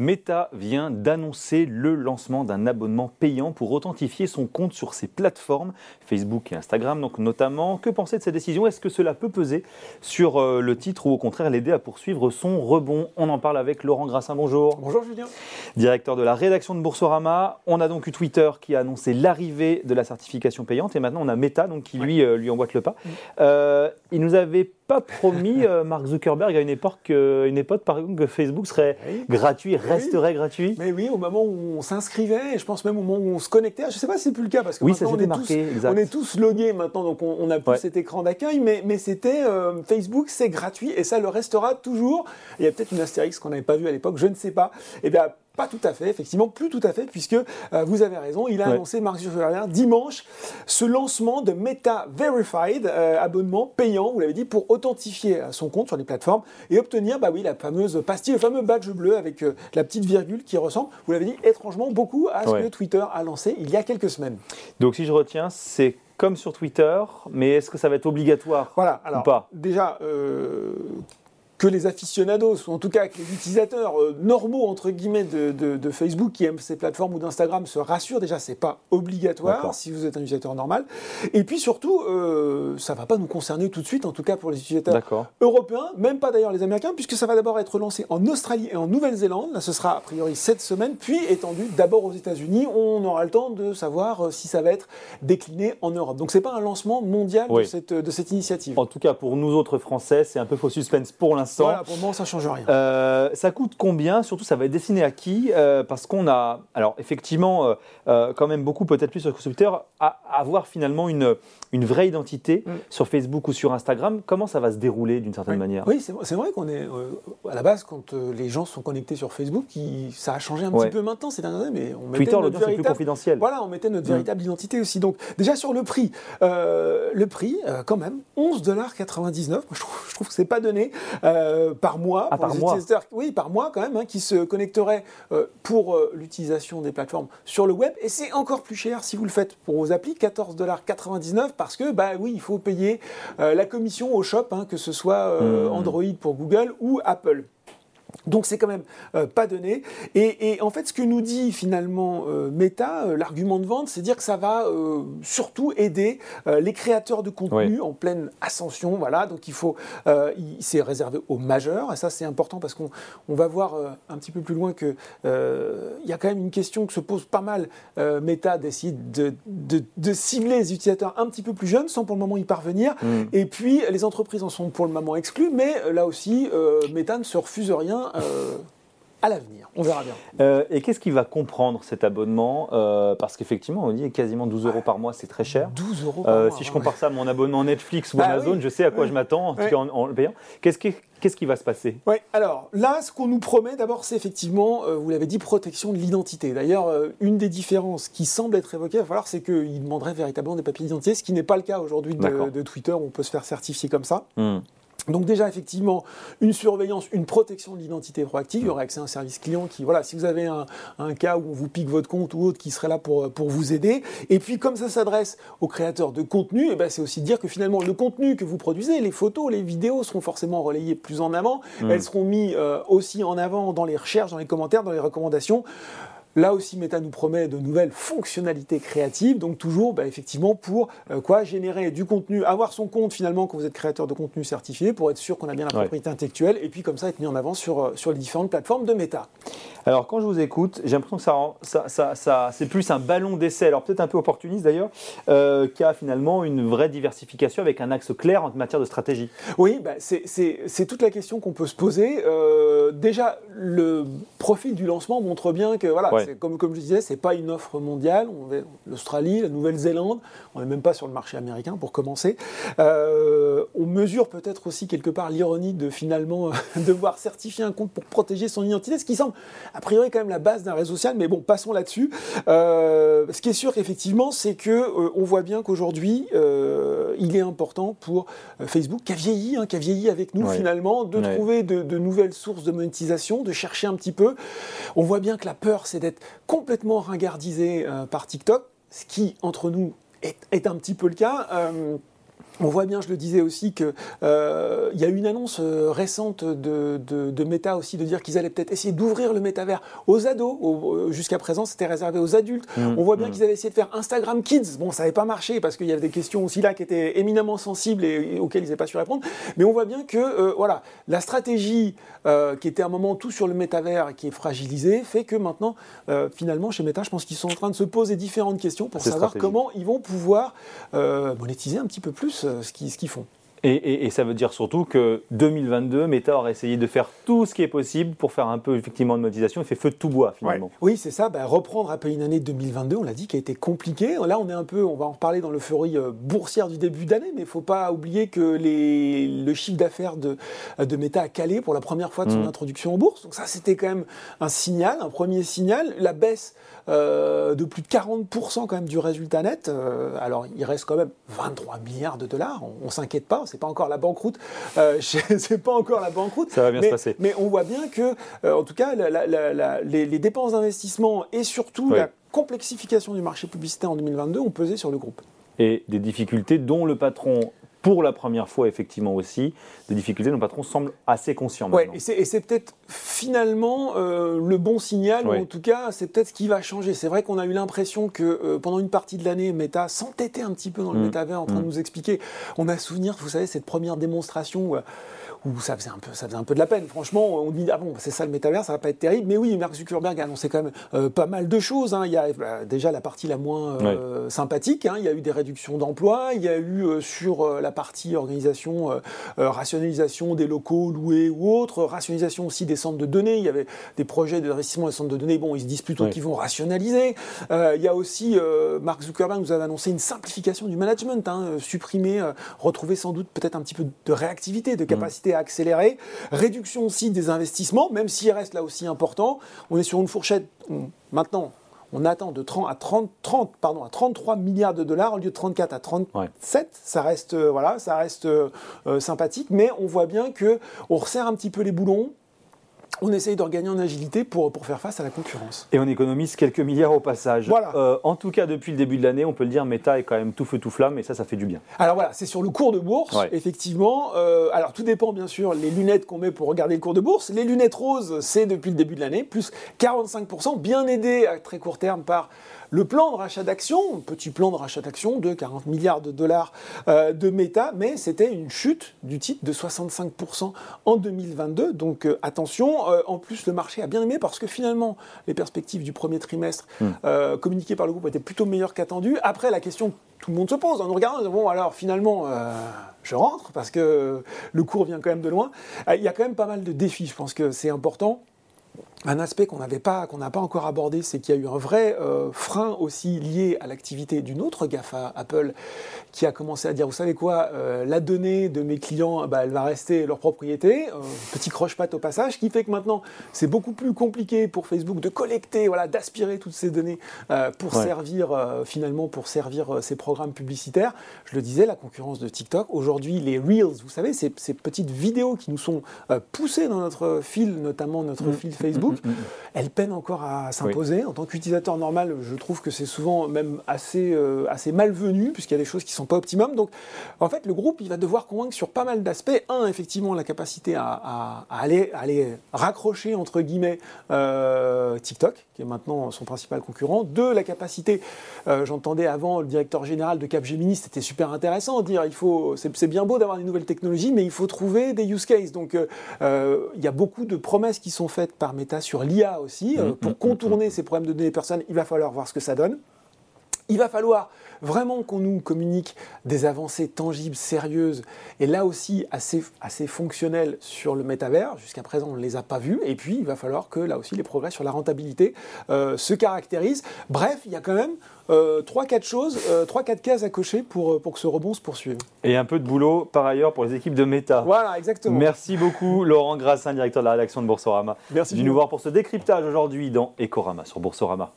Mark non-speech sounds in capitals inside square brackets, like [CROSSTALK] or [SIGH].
Meta vient d'annoncer le lancement d'un abonnement payant pour authentifier son compte sur ses plateformes, Facebook et Instagram donc notamment. Que penser de cette décision? Est-ce que cela peut peser sur euh, le titre ou au contraire l'aider à poursuivre son rebond? On en parle avec Laurent Grassin, bonjour. Bonjour Julien. Directeur de la rédaction de Boursorama. On a donc eu Twitter qui a annoncé l'arrivée de la certification payante et maintenant on a Meta donc, qui lui, euh, lui emboîte le pas. Euh, il nous avait pas promis, euh, Mark Zuckerberg, à une époque, euh, une époque par exemple, que Facebook serait gratuit, resterait gratuit. Mais oui, au moment où on s'inscrivait, et je pense même au moment où on se connectait, je ne sais pas si c'est plus le cas, parce que oui, maintenant on, est marqué, tous, on est tous logués maintenant, donc on, a plus cet écran d'accueil, mais, mais c'était euh, Facebook, c'est gratuit, et ça le restera toujours. Il y a peut-être une astérix qu'on n'avait pas vue à l'époque, je ne sais pas. Et eh bien, pas tout à fait, effectivement, plus tout à fait, puisque euh, vous avez raison, il a annoncé, Mark Zuckerberg, dimanche, ce lancement de Meta Verified, euh, abonnement payant, vous l'avez dit, pour authentifier euh, son compte sur les plateformes et obtenir, bah oui, la fameuse pastille, le fameux badge bleu avec la petite virgule qui ressemble, vous l'avez dit, étrangement beaucoup à ce que Twitter a lancé il y a quelques semaines. Donc si je retiens, c'est comme sur Twitter, mais est-ce que ça va être obligatoire voilà, alors, ou pas? Déjà, que les aficionados, ou en tout cas que les utilisateurs euh, normaux entre guillemets de, Facebook qui aiment ces plateformes ou d'Instagram se rassurent. Déjà, c'est pas obligatoire si vous êtes un utilisateur normal. Et puis surtout, euh, ça va pas nous concerner tout de suite, en tout cas pour les utilisateurs européens, même pas d'ailleurs les Américains, puisque ça va d'abord être lancé en Australie et en Nouvelle-Zélande. Là, ce sera a priori cette semaine, puis étendu d'abord aux États-Unis. On aura le temps de savoir euh, si ça va être décliné en Europe. Donc c'est pas un lancement mondial de, cette, de cette initiative. En tout cas, pour nous autres Français, c'est un peu faux suspense pour l'instant. Voilà, pour moi, ça change rien. Euh, ça coûte combien? Surtout, ça va être destiné à qui? Euh, Parce qu'on a, alors effectivement, euh, quand même beaucoup, peut-être plus sur Twitter, à avoir finalement une, une vraie identité mm. sur Facebook ou sur Instagram. Comment ça va se dérouler d'une certaine manière? Oui, c'est vrai qu'on est, à la base, quand les gens sont connectés sur Facebook, ça a changé un petit peu maintenant ces dernières années, mais on Twitter, l'audience véritable... est plus confidentielle. Voilà, on mettait notre mm. véritable identité aussi. Donc, déjà sur le prix, le prix, quand même, 11,99$. Moi, je trouve, je trouve que c'est pas donné. Euh, par mois ah, pour par les mois. utilisateurs. Oui, par mois quand même, hein, qui se connecteraient euh, pour euh, l'utilisation des plateformes sur le web. Et c'est encore plus cher si vous le faites pour vos applis, 14,99$ parce que bah oui, il faut payer la commission au shop, hein, que ce soit hmm. Android pour Google ou Apple. Donc c'est quand même euh, pas donné. Et, en fait, ce que nous dit finalement euh, Meta, euh, l'argument de vente, c'est dire que ça va surtout aider les créateurs de contenu en pleine ascension. Voilà, donc il faut, c'est réservé aux majeurs. Et ça, c'est important parce qu'on va voir un petit peu plus loin que il y a quand même une question que se pose pas mal. Meta décide de, de, cibler les utilisateurs un petit peu plus jeunes, sans pour le moment y parvenir. Mm. Et puis les entreprises en sont pour le moment exclues, mais là aussi, Meta ne se refuse rien euh, à l'avenir. On verra bien. Euh, et qu'est-ce qui va comprendre cet abonnement euh, Parce qu'effectivement, on dit quasiment 12 euros par mois, c'est très cher. 12 euros par mois. Si je compare ça à mon abonnement Netflix ou bah Amazon, je sais à quoi je m'attends, en tout cas en, le payant. Qu'est-ce qui, Qu'est-ce qui va se passer? Oui, alors là, ce qu'on nous promet d'abord, c'est effectivement, vous l'avez dit, protection de l'identité. D'ailleurs, une des différences qui semble être évoquée, il va falloir, c'est qu'il demanderait véritablement des papiers d'identité, ce qui n'est pas le cas aujourd'hui de, Twitter, où on peut se faire certifier comme ça. Hmm. Donc déjà, effectivement, une surveillance, une protection de l'identité proactive. Il y aurait accès à un service client qui, voilà, si vous avez un, cas où on vous pique votre compte ou autre, qui serait là pour, pour vous aider. Et puis, comme ça s'adresse aux créateurs de contenu, eh ben, c'est aussi dire que finalement, le contenu que vous produisez, les photos, les vidéos seront forcément relayées plus en avant. Mmh. Elles seront mises euh, aussi en avant dans les recherches, dans les commentaires, dans les recommandations. Là aussi, Meta nous promet de nouvelles fonctionnalités créatives, donc toujours bah, effectivement pour euh, quoi générer du contenu, avoir son compte finalement quand vous êtes créateur de contenu certifié, pour être sûr qu'on a bien la propriété intellectuelle, et puis comme ça être mis en avant sur, euh, sur les différentes plateformes de Meta. Alors quand je vous écoute, j'ai l'impression que ça, ça, ça, c'est plus un ballon d'essai, alors peut-être un peu opportuniste d'ailleurs, euh, qui a finalement une vraie diversification avec un axe clair en matière de stratégie. Oui, bah, c'est toute la question qu'on peut se poser. déjà, le profil du lancement montre bien que voilà, comme, comme je disais, c'est pas une offre mondiale. On l'Australie, la Nouvelle-Zélande, on n'est même pas sur le marché américain pour commencer. Euh, on mesure peut-être aussi quelque part l'ironie de finalement [LAUGHS] euh, devoir certifier un compte pour protéger son identité, ce qui semble a priori quand même la base d'un réseau social. Mais bon, passons là-dessus. Euh, ce qui est sûr effectivement, c'est que on voit bien qu'aujourd'hui, il est important pour Facebook, qui a vieilli, hein, qui a vieilli avec nous finalement, de trouver de, de nouvelles sources de monétisation, de chercher un petit peu. On voit bien que la peur, c'est d'être complètement ringardisé euh, par TikTok, ce qui, entre nous, est, un petit peu le cas. Euh, On voit bien, je le disais aussi, qu'il euh, y a eu une annonce euh, récente de, de, Meta aussi de dire qu'ils allaient peut-être essayer d'ouvrir le métavers aux ados. Jusqu'à présent, c'était réservé aux adultes. Mmh, on voit bien mmh. qu'ils avaient essayé de faire Instagram Kids. Bon, ça n'avait pas marché parce qu'il y avait des questions aussi là qui étaient éminemment sensibles et, auxquelles ils n'avaient pas su répondre. Mais on voit bien que euh, voilà, la stratégie qui était un moment tout sur le métavers qui est fragilisée fait que maintenant, finalement, chez Meta, je pense qu'ils sont en train de se poser différentes questions pour savoir comment ils vont pouvoir monétiser un petit peu plus euh, ce qu'ils font. Et, ça veut dire surtout que 2022, Meta aura essayé de faire tout ce qui est possible pour faire un peu effectivement de monétisation et fait feu de tout bois finalement. Oui, c'est ça. Bah, reprendre un peu une année 2022, on l'a dit, qui a été compliquée. Là, on est un peu, on va en reparler dans l'euphorie euh, boursière du début d'année, mais il ne faut pas oublier que les, le chiffre d'affaires de, de Meta a calé pour la première fois de son mm. introduction en bourse. Donc ça, c'était quand même un signal, un premier signal. La baisse euh, de plus de 40% quand même du résultat net. Euh, alors, il reste quand même 23 milliards de dollars. On, ne s'inquiète pas c'est pas encore la banqueroute. Euh, [LAUGHS] c'est pas encore la banqueroute. Ça va bien mais, se passer. Mais on voit bien que, euh, en tout cas, les, dépenses d'investissement et surtout la complexification du marché publicitaire en 2022 ont pesé sur le groupe. Et des difficultés dont le patron pour la première fois, effectivement aussi, des difficultés dont le patron semble assez conscient. Ouais, et c'est peut-être finalement euh, le bon signal, ou en tout cas, c'est peut-être ce qui va changer. C'est vrai qu'on a eu l'impression que euh, pendant une partie de l'année, Meta s'entêtait un petit peu dans le mmh. métavers en train de mmh. nous expliquer. On a souvenir, vous savez, cette première démonstration où, où ça faisait un peu, ça faisait un peu de la peine. Franchement, on dit ah bon, c'est ça le métavers, ça va pas être terrible. Mais oui, Mark Zuckerberg a annoncé quand même euh, pas mal de choses. Hein. Il y a bah, déjà la partie la moins euh, sympathique. Hein. Il y a eu des réductions d'emplois. Il y a eu euh, sur la partie organisation, rationalisation des locaux loués ou autres, rationalisation aussi des centres de données. Il y avait des projets d'investissement des centres de données. Bon, ils se disent plutôt qu'ils vont rationaliser. il y a aussi Mark Zuckerberg nous avait annoncé une simplification du management, hein, supprimer, retrouver sans doute peut-être un petit peu de réactivité, de capacité à accélérer. Réduction aussi des investissements, même s'il reste là aussi important. On est sur une fourchette maintenant. On attend de 30 à 30, 30 pardon, à 33 milliards de dollars au lieu de 34 à 37. Ça reste, euh, voilà, ça reste euh, euh, sympathique, mais on voit bien que on resserre un petit peu les boulons on essaye de gagner en agilité pour, pour faire face à la concurrence. Et on économise quelques milliards au passage. Voilà. Euh, en tout cas, depuis le début de l'année, on peut le dire, Meta est quand même tout feu tout flamme et ça, ça fait du bien. Alors voilà, c'est sur le cours de bourse, effectivement. Euh, alors tout dépend bien sûr les lunettes qu'on met pour regarder le cours de bourse. Les lunettes roses, c'est depuis le début de l'année, plus 45%, bien aidé à très court terme par le plan de rachat d'actions, petit plan de rachat d'actions de 40 milliards de dollars euh, de méta, mais c'était une chute du titre de 65% en 2022. Donc attention, euh, en plus le marché a bien aimé parce que finalement les perspectives du premier trimestre hmm. communiquées par le groupe étaient plutôt meilleures qu'attendues. Après la question tout le monde se pose en nous regardant, bon alors finalement je rentre parce que le cours vient quand même de loin. Il y a quand même pas mal de défis, je pense que c'est important un aspect qu'on n'avait pas, qu'on n'a pas encore abordé, c'est qu'il y a eu un vrai euh, frein aussi lié à l'activité d'une autre GAFA, Apple, qui a commencé à dire, vous savez quoi, euh, la donnée de mes clients, bah, elle va rester leur propriété. Euh, petit croche-patte au passage, qui fait que maintenant, c'est beaucoup plus compliqué pour Facebook de collecter, voilà, d'aspirer toutes ces données pour servir, finalement, pour servir ses programmes publicitaires. Je le disais, la concurrence de TikTok. Aujourd'hui, les Reels, vous savez, ces, ces, petites vidéos qui nous sont poussées dans notre fil, notamment notre mm. fil Facebook, Mm, mm, mm. elle peine encore à s'imposer. En tant qu'utilisateur normal, je trouve que c'est souvent même assez, euh, assez malvenu, puisqu'il y a des choses qui ne sont pas optimum. Donc, en fait, le groupe, il va devoir convaincre sur pas mal d'aspects. Un, effectivement, la capacité à, aller, aller, raccrocher, entre guillemets, euh, TikTok, qui est maintenant son principal concurrent. Deux, la capacité, euh, j'entendais avant le directeur général de Capgemini, c'était super intéressant, dire il faut, c'est bien beau d'avoir des nouvelles technologies, mais il faut trouver des use cases. Donc, il y a beaucoup de promesses qui sont faites par Meta sur l'IA aussi. Euh, mm, pour mm, contourner mm, ces problèmes de données personnes, il va falloir voir ce que ça donne. Il va falloir vraiment qu'on nous communique des avancées tangibles, sérieuses, et là aussi assez, assez fonctionnelles sur le métavers. Jusqu'à présent, on ne les a pas vues. Et puis, il va falloir que là aussi, les progrès sur la rentabilité euh, se caractérisent. Bref, il y a quand même euh, 3-4 choses, 3-4 euh, cases à cocher pour, euh, pour que ce rebond se poursuive. Et un peu de boulot par ailleurs pour les équipes de Meta. Voilà, exactement. Merci beaucoup [LAUGHS] Laurent Grassin, directeur de la rédaction de Boursorama. Merci. De nous voir pour ce décryptage aujourd'hui dans Ecorama sur Boursorama.